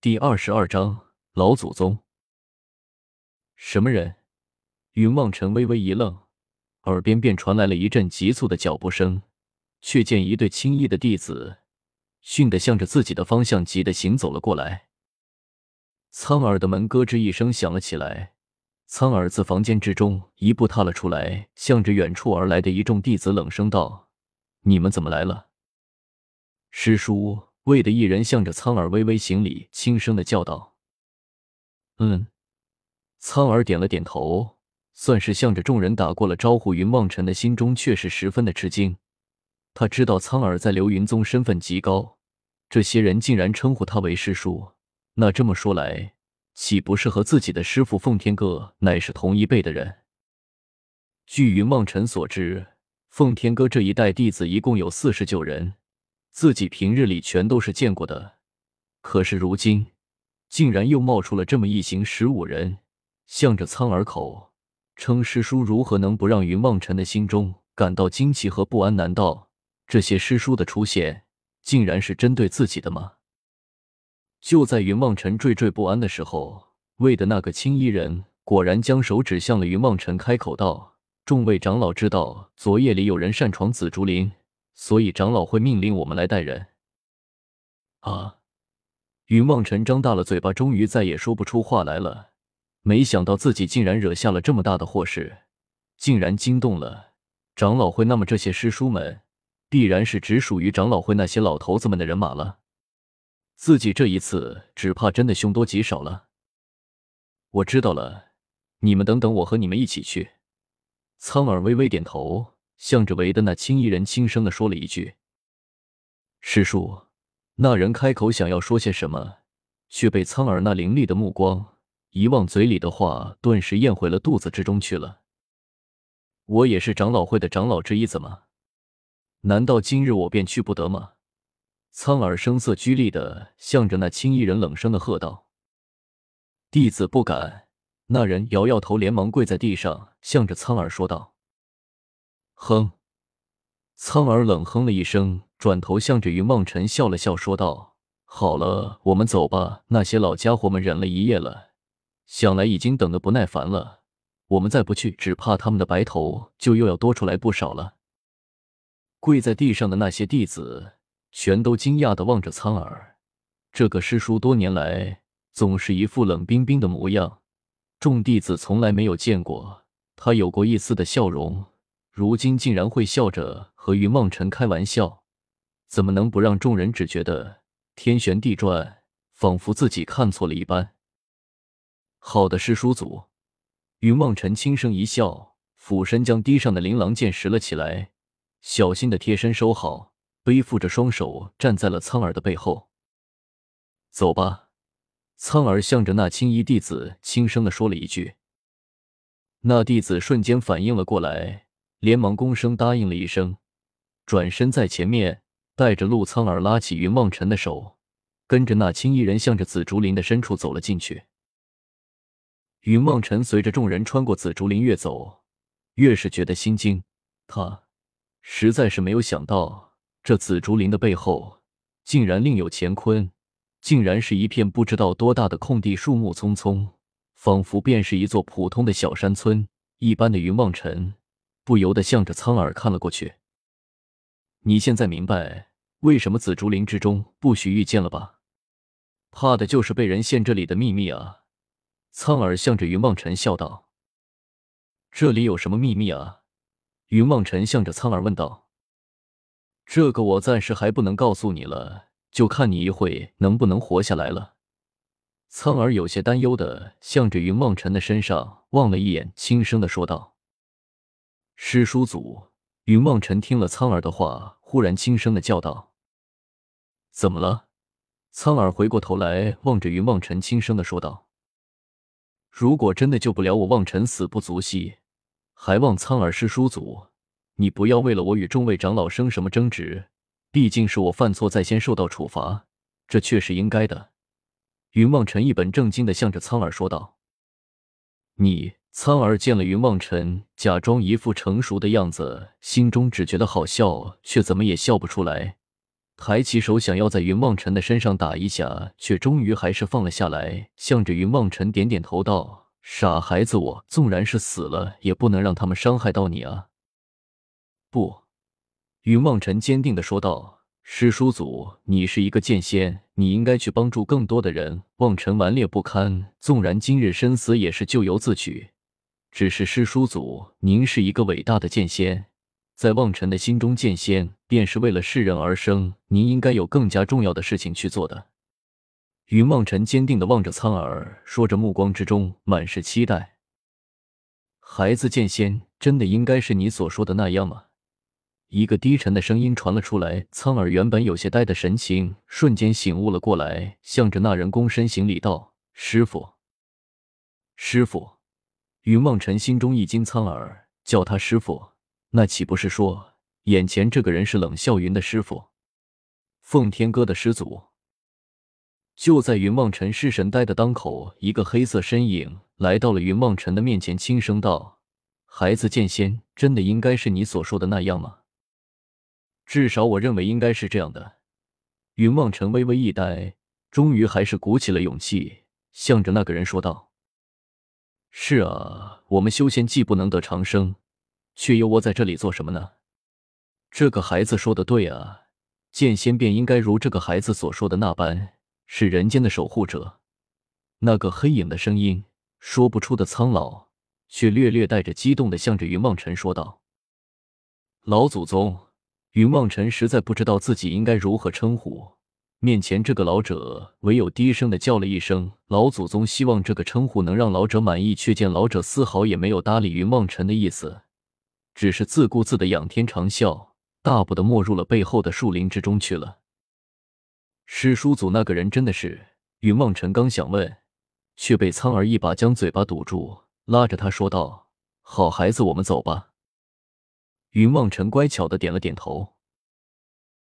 第二十二章老祖宗。什么人？云望尘微微一愣，耳边便传来了一阵急促的脚步声，却见一对青衣的弟子迅的向着自己的方向急的行走了过来。苍耳的门咯吱一声响了起来，苍耳自房间之中一步踏了出来，向着远处而来的一众弟子冷声道：“你们怎么来了？”师叔。魏的一人向着苍耳微微行礼，轻声的叫道：“嗯。”苍耳点了点头，算是向着众人打过了招呼。云望尘的心中却是十分的吃惊，他知道苍耳在流云宗身份极高，这些人竟然称呼他为师叔，那这么说来，岂不是和自己的师父奉天哥乃是同一辈的人？据云望尘所知，奉天哥这一代弟子一共有四十九人。自己平日里全都是见过的，可是如今竟然又冒出了这么一行十五人，向着苍耳口称师叔，如何能不让云望尘的心中感到惊奇和不安？难道这些师叔的出现竟然是针对自己的吗？就在云望尘惴惴不安的时候，魏的那个青衣人果然将手指向了云望尘，开口道：“众位长老知道，昨夜里有人擅闯紫竹林。”所以长老会命令我们来带人。啊！云望尘张大了嘴巴，终于再也说不出话来了。没想到自己竟然惹下了这么大的祸事，竟然惊动了长老会。那么这些师叔们，必然是只属于长老会那些老头子们的人马了。自己这一次，只怕真的凶多吉少了。我知道了，你们等等，我和你们一起去。苍耳微微点头。向着围的那青衣人轻声的说了一句：“师叔。”那人开口想要说些什么，却被苍耳那凌厉的目光一望，嘴里的话顿时咽回了肚子之中去了。我也是长老会的长老之一，怎么？难道今日我便去不得吗？苍耳声色俱厉的向着那青衣人冷声的喝道：“弟子不敢。”那人摇摇头，连忙跪在地上，向着苍耳说道。哼，苍耳冷哼了一声，转头向着云梦辰笑了笑，说道：“好了，我们走吧。那些老家伙们忍了一夜了，想来已经等得不耐烦了。我们再不去，只怕他们的白头就又要多出来不少了。”跪在地上的那些弟子全都惊讶的望着苍耳，这个师叔多年来总是一副冷冰冰的模样，众弟子从来没有见过他有过一丝的笑容。如今竟然会笑着和云望尘开玩笑，怎么能不让众人只觉得天旋地转，仿佛自己看错了一般？好的，师叔祖，云望尘轻声一笑，俯身将地上的琳琅剑拾了起来，小心的贴身收好，背负着双手站在了苍耳的背后。走吧，苍耳向着那青衣弟子轻声的说了一句，那弟子瞬间反应了过来。连忙躬声答应了一声，转身在前面带着陆苍耳拉起云望尘的手，跟着那青衣人向着紫竹林的深处走了进去。云望尘随着众人穿过紫竹林，越走越是觉得心惊。他实在是没有想到，这紫竹林的背后竟然另有乾坤，竟然是一片不知道多大的空地，树木葱葱，仿佛便是一座普通的小山村一般的。云望尘。不由得向着苍耳看了过去。你现在明白为什么紫竹林之中不许遇见了吧？怕的就是被人陷这里的秘密啊！苍耳向着云望尘笑道：“这里有什么秘密啊？”云望尘向着苍耳问道：“这个我暂时还不能告诉你了，就看你一会能不能活下来了。”苍耳有些担忧的向着云望尘的身上望了一眼，轻声的说道。师叔祖，云望尘听了苍耳的话，忽然轻声的叫道：“怎么了？”苍耳回过头来，望着云望尘，轻声的说道：“如果真的救不了我，望尘死不足惜，还望苍耳师叔祖，你不要为了我与众位长老生什么争执。毕竟是我犯错在先，受到处罚，这却是应该的。”云望尘一本正经的向着苍耳说道：“你。”苍耳见了云望尘，假装一副成熟的样子，心中只觉得好笑，却怎么也笑不出来。抬起手想要在云望尘的身上打一下，却终于还是放了下来，向着云望尘点点头道：“傻孩子，我纵然是死了，也不能让他们伤害到你啊！”不，云望尘坚定的说道：“师叔祖，你是一个剑仙，你应该去帮助更多的人。望尘顽劣不堪，纵然今日身死，也是咎由自取。只是师叔祖，您是一个伟大的剑仙。”在望尘的心中，剑仙便是为了世人而生。您应该有更加重要的事情去做的。云望尘坚定的望着苍耳，说着，目光之中满是期待。孩子，剑仙真的应该是你所说的那样吗？一个低沉的声音传了出来。苍耳原本有些呆的神情瞬间醒悟了过来，向着那人躬身行礼道：“师傅，师傅。”云望尘心中一惊，苍耳叫他师傅。那岂不是说，眼前这个人是冷笑云的师傅，奉天哥的师祖？就在云望尘失神呆的当口，一个黑色身影来到了云望尘的面前，轻声道：“孩子，剑仙真的应该是你所说的那样吗？”至少我认为应该是这样的。云望尘微微一呆，终于还是鼓起了勇气，向着那个人说道：“是啊，我们修仙既不能得长生。”却又窝在这里做什么呢？这个孩子说的对啊，剑仙便应该如这个孩子所说的那般，是人间的守护者。那个黑影的声音，说不出的苍老，却略略带着激动的向着云望尘说道：“老祖宗。”云望尘实在不知道自己应该如何称呼面前这个老者，唯有低声的叫了一声“老祖宗”，希望这个称呼能让老者满意。却见老者丝毫也没有搭理云望尘的意思。只是自顾自的仰天长啸，大步的没入了背后的树林之中去了。师叔祖那个人真的是？云望尘刚想问，却被苍儿一把将嘴巴堵住，拉着他说道：“好孩子，我们走吧。”云望尘乖巧的点了点头。